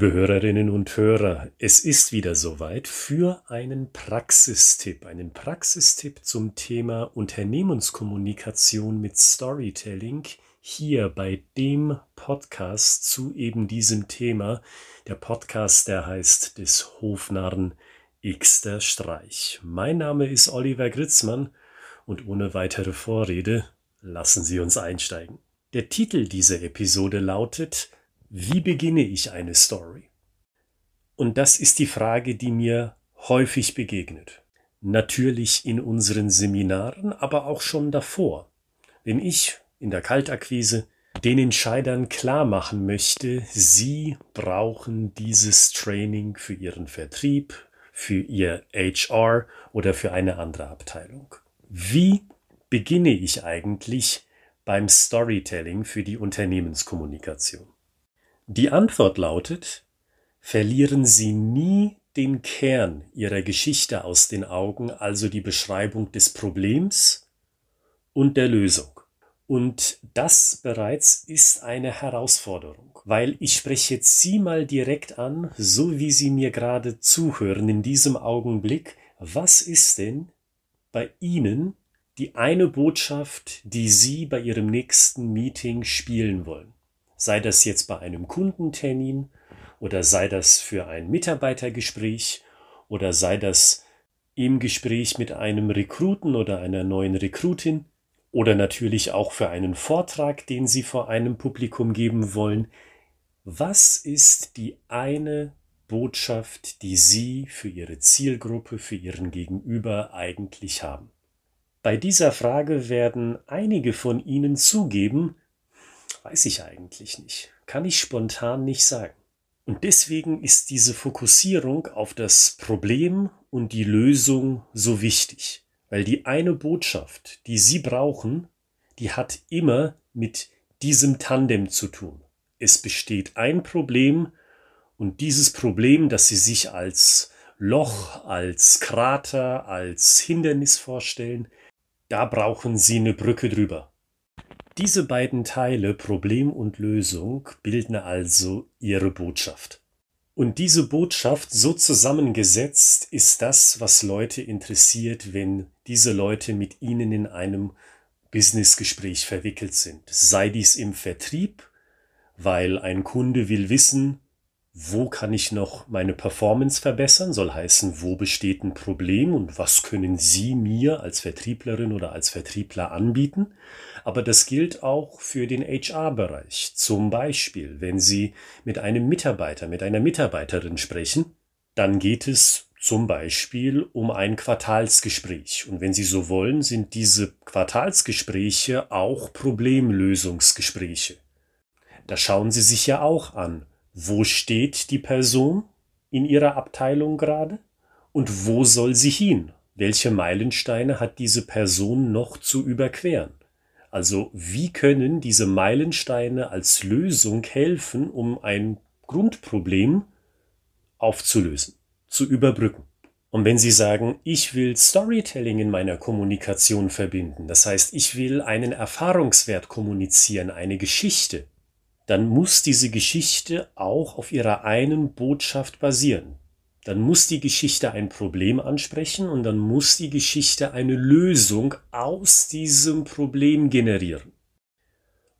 Liebe Hörerinnen und Hörer, es ist wieder soweit für einen Praxistipp, einen Praxistipp zum Thema Unternehmenskommunikation mit Storytelling hier bei dem Podcast zu eben diesem Thema. Der Podcast, der heißt des Hofnarren Xter Streich. Mein Name ist Oliver Gritzmann und ohne weitere Vorrede lassen Sie uns einsteigen. Der Titel dieser Episode lautet wie beginne ich eine Story? Und das ist die Frage, die mir häufig begegnet. Natürlich in unseren Seminaren, aber auch schon davor. Wenn ich in der Kaltakquise den Entscheidern klar machen möchte, sie brauchen dieses Training für ihren Vertrieb, für ihr HR oder für eine andere Abteilung. Wie beginne ich eigentlich beim Storytelling für die Unternehmenskommunikation? Die Antwort lautet, verlieren Sie nie den Kern Ihrer Geschichte aus den Augen, also die Beschreibung des Problems und der Lösung. Und das bereits ist eine Herausforderung, weil ich spreche jetzt Sie mal direkt an, so wie Sie mir gerade zuhören in diesem Augenblick. Was ist denn bei Ihnen die eine Botschaft, die Sie bei Ihrem nächsten Meeting spielen wollen? Sei das jetzt bei einem Kundentermin oder sei das für ein Mitarbeitergespräch oder sei das im Gespräch mit einem Rekruten oder einer neuen Rekrutin oder natürlich auch für einen Vortrag, den Sie vor einem Publikum geben wollen. Was ist die eine Botschaft, die Sie für Ihre Zielgruppe, für Ihren Gegenüber eigentlich haben? Bei dieser Frage werden einige von Ihnen zugeben, Weiß ich eigentlich nicht. Kann ich spontan nicht sagen. Und deswegen ist diese Fokussierung auf das Problem und die Lösung so wichtig. Weil die eine Botschaft, die Sie brauchen, die hat immer mit diesem Tandem zu tun. Es besteht ein Problem und dieses Problem, das Sie sich als Loch, als Krater, als Hindernis vorstellen, da brauchen Sie eine Brücke drüber. Diese beiden Teile, Problem und Lösung, bilden also ihre Botschaft. Und diese Botschaft so zusammengesetzt ist das, was Leute interessiert, wenn diese Leute mit ihnen in einem Businessgespräch verwickelt sind. Sei dies im Vertrieb, weil ein Kunde will wissen, wo kann ich noch meine Performance verbessern? Soll heißen, wo besteht ein Problem und was können Sie mir als Vertrieblerin oder als Vertriebler anbieten? Aber das gilt auch für den HR-Bereich. Zum Beispiel, wenn Sie mit einem Mitarbeiter, mit einer Mitarbeiterin sprechen, dann geht es zum Beispiel um ein Quartalsgespräch. Und wenn Sie so wollen, sind diese Quartalsgespräche auch Problemlösungsgespräche. Da schauen Sie sich ja auch an, wo steht die Person in ihrer Abteilung gerade und wo soll sie hin? Welche Meilensteine hat diese Person noch zu überqueren? Also wie können diese Meilensteine als Lösung helfen, um ein Grundproblem aufzulösen, zu überbrücken? Und wenn Sie sagen, ich will Storytelling in meiner Kommunikation verbinden, das heißt, ich will einen Erfahrungswert kommunizieren, eine Geschichte, dann muss diese Geschichte auch auf ihrer einen Botschaft basieren. Dann muss die Geschichte ein Problem ansprechen und dann muss die Geschichte eine Lösung aus diesem Problem generieren.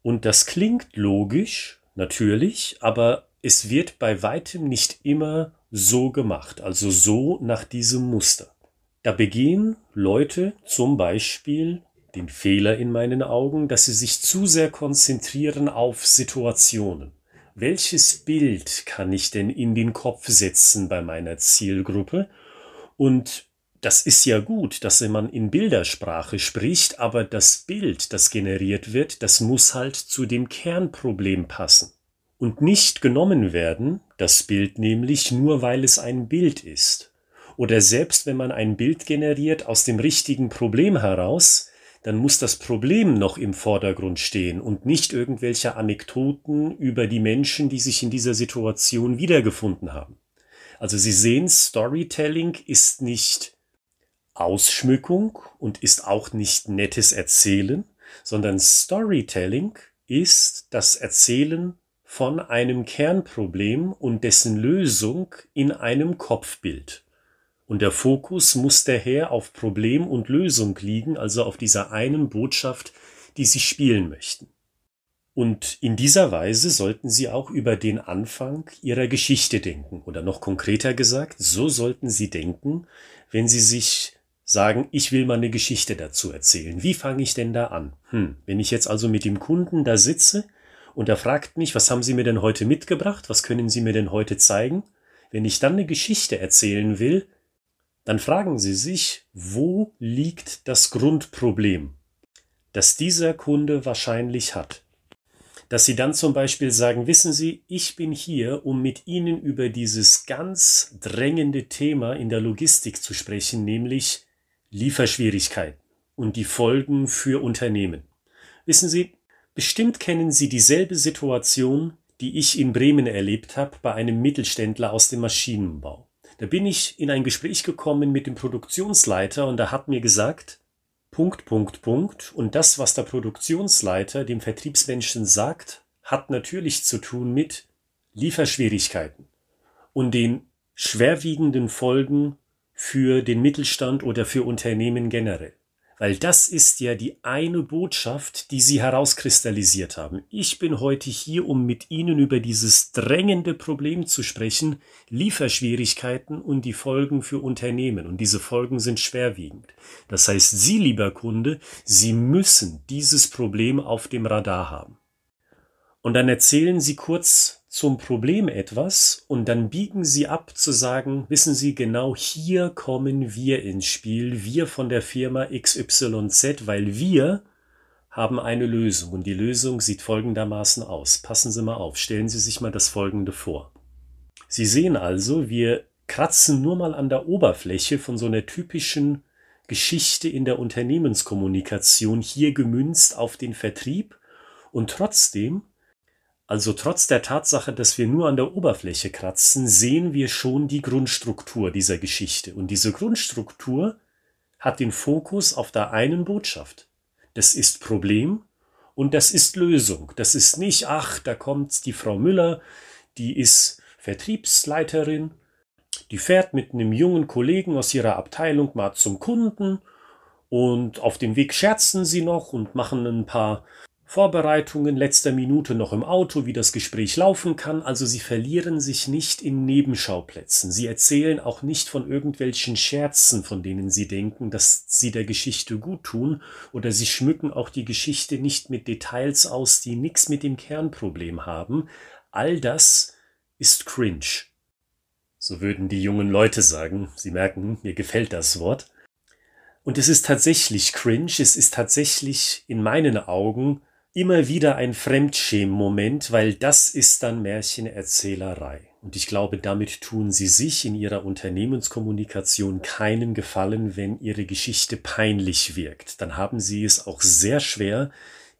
Und das klingt logisch, natürlich, aber es wird bei weitem nicht immer so gemacht, also so nach diesem Muster. Da begehen Leute zum Beispiel den Fehler in meinen Augen, dass sie sich zu sehr konzentrieren auf Situationen. Welches Bild kann ich denn in den Kopf setzen bei meiner Zielgruppe? Und das ist ja gut, dass man in Bildersprache spricht, aber das Bild, das generiert wird, das muss halt zu dem Kernproblem passen. Und nicht genommen werden, das Bild nämlich nur weil es ein Bild ist. Oder selbst wenn man ein Bild generiert aus dem richtigen Problem heraus, dann muss das Problem noch im Vordergrund stehen und nicht irgendwelche Anekdoten über die Menschen, die sich in dieser Situation wiedergefunden haben. Also Sie sehen, Storytelling ist nicht Ausschmückung und ist auch nicht nettes Erzählen, sondern Storytelling ist das Erzählen von einem Kernproblem und dessen Lösung in einem Kopfbild. Und der Fokus muss daher auf Problem und Lösung liegen, also auf dieser einen Botschaft, die Sie spielen möchten. Und in dieser Weise sollten Sie auch über den Anfang Ihrer Geschichte denken. Oder noch konkreter gesagt, so sollten Sie denken, wenn Sie sich sagen, ich will mal eine Geschichte dazu erzählen. Wie fange ich denn da an? Hm, wenn ich jetzt also mit dem Kunden da sitze und er fragt mich, was haben Sie mir denn heute mitgebracht? Was können Sie mir denn heute zeigen? Wenn ich dann eine Geschichte erzählen will, dann fragen Sie sich, wo liegt das Grundproblem, das dieser Kunde wahrscheinlich hat. Dass Sie dann zum Beispiel sagen, wissen Sie, ich bin hier, um mit Ihnen über dieses ganz drängende Thema in der Logistik zu sprechen, nämlich Lieferschwierigkeiten und die Folgen für Unternehmen. Wissen Sie, bestimmt kennen Sie dieselbe Situation, die ich in Bremen erlebt habe bei einem Mittelständler aus dem Maschinenbau. Da bin ich in ein Gespräch gekommen mit dem Produktionsleiter und er hat mir gesagt, Punkt, Punkt, Punkt. Und das, was der Produktionsleiter dem Vertriebsmenschen sagt, hat natürlich zu tun mit Lieferschwierigkeiten und den schwerwiegenden Folgen für den Mittelstand oder für Unternehmen generell. Weil das ist ja die eine Botschaft, die Sie herauskristallisiert haben. Ich bin heute hier, um mit Ihnen über dieses drängende Problem zu sprechen, Lieferschwierigkeiten und die Folgen für Unternehmen. Und diese Folgen sind schwerwiegend. Das heißt, Sie, lieber Kunde, Sie müssen dieses Problem auf dem Radar haben. Und dann erzählen Sie kurz zum Problem etwas und dann biegen sie ab zu sagen, wissen Sie genau, hier kommen wir ins Spiel, wir von der Firma XYZ, weil wir haben eine Lösung und die Lösung sieht folgendermaßen aus. Passen Sie mal auf, stellen Sie sich mal das Folgende vor. Sie sehen also, wir kratzen nur mal an der Oberfläche von so einer typischen Geschichte in der Unternehmenskommunikation hier gemünzt auf den Vertrieb und trotzdem also trotz der Tatsache, dass wir nur an der Oberfläche kratzen, sehen wir schon die Grundstruktur dieser Geschichte. Und diese Grundstruktur hat den Fokus auf der einen Botschaft. Das ist Problem und das ist Lösung. Das ist nicht, ach, da kommt die Frau Müller, die ist Vertriebsleiterin, die fährt mit einem jungen Kollegen aus ihrer Abteilung mal zum Kunden und auf dem Weg scherzen sie noch und machen ein paar Vorbereitungen letzter Minute noch im Auto, wie das Gespräch laufen kann, also sie verlieren sich nicht in Nebenschauplätzen. Sie erzählen auch nicht von irgendwelchen Scherzen, von denen sie denken, dass sie der Geschichte gut tun, oder sie schmücken auch die Geschichte nicht mit Details aus, die nichts mit dem Kernproblem haben. All das ist cringe. So würden die jungen Leute sagen. Sie merken, mir gefällt das Wort. Und es ist tatsächlich cringe, es ist tatsächlich in meinen Augen immer wieder ein Fremdschämen-Moment, weil das ist dann Märchenerzählerei. Und ich glaube, damit tun sie sich in ihrer Unternehmenskommunikation keinen Gefallen, wenn ihre Geschichte peinlich wirkt. Dann haben sie es auch sehr schwer,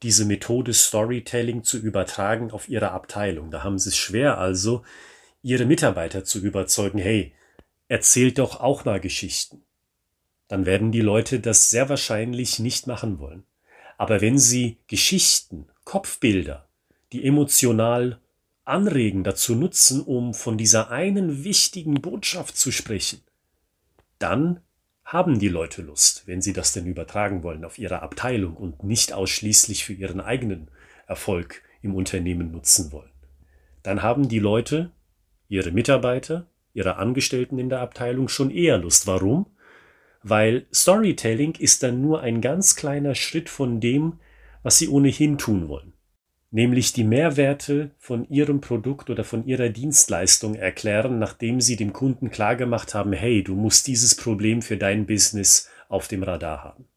diese Methode Storytelling zu übertragen auf ihre Abteilung. Da haben sie es schwer also, ihre Mitarbeiter zu überzeugen, hey, erzählt doch auch mal Geschichten. Dann werden die Leute das sehr wahrscheinlich nicht machen wollen. Aber wenn Sie Geschichten, Kopfbilder, die emotional anregen, dazu nutzen, um von dieser einen wichtigen Botschaft zu sprechen, dann haben die Leute Lust, wenn sie das denn übertragen wollen auf ihre Abteilung und nicht ausschließlich für ihren eigenen Erfolg im Unternehmen nutzen wollen. Dann haben die Leute, ihre Mitarbeiter, ihre Angestellten in der Abteilung schon eher Lust. Warum? Weil Storytelling ist dann nur ein ganz kleiner Schritt von dem, was sie ohnehin tun wollen, nämlich die Mehrwerte von ihrem Produkt oder von ihrer Dienstleistung erklären, nachdem sie dem Kunden klargemacht haben, hey, du musst dieses Problem für dein Business auf dem Radar haben.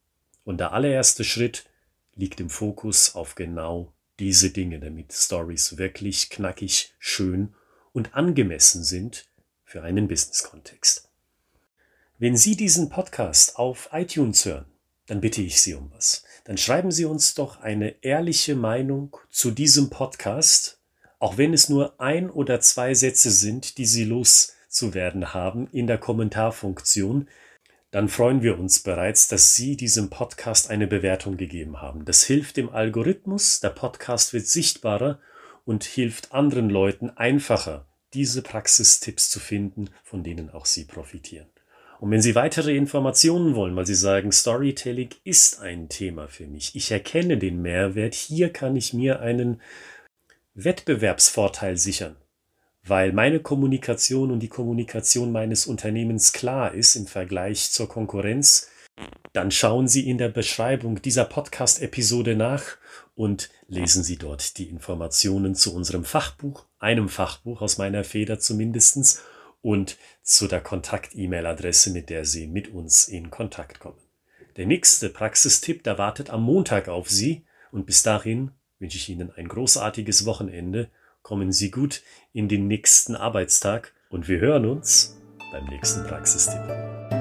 Und der allererste Schritt liegt im Fokus auf genau diese Dinge, damit Stories wirklich knackig, schön und angemessen sind für einen Business-Kontext. Wenn Sie diesen Podcast auf iTunes hören, dann bitte ich Sie um was. Dann schreiben Sie uns doch eine ehrliche Meinung zu diesem Podcast, auch wenn es nur ein oder zwei Sätze sind, die Sie loszuwerden haben in der Kommentarfunktion. Dann freuen wir uns bereits, dass Sie diesem Podcast eine Bewertung gegeben haben. Das hilft dem Algorithmus, der Podcast wird sichtbarer und hilft anderen Leuten einfacher, diese Praxistipps zu finden, von denen auch Sie profitieren. Und wenn Sie weitere Informationen wollen, weil Sie sagen, Storytelling ist ein Thema für mich, ich erkenne den Mehrwert, hier kann ich mir einen Wettbewerbsvorteil sichern, weil meine Kommunikation und die Kommunikation meines Unternehmens klar ist im Vergleich zur Konkurrenz, dann schauen Sie in der Beschreibung dieser Podcast-Episode nach und lesen Sie dort die Informationen zu unserem Fachbuch, einem Fachbuch aus meiner Feder zumindestens und zu der Kontakt-E-Mail-Adresse, mit der Sie mit uns in Kontakt kommen. Der nächste Praxistipp, der wartet am Montag auf Sie und bis dahin wünsche ich Ihnen ein großartiges Wochenende. Kommen Sie gut in den nächsten Arbeitstag und wir hören uns beim nächsten Praxistipp.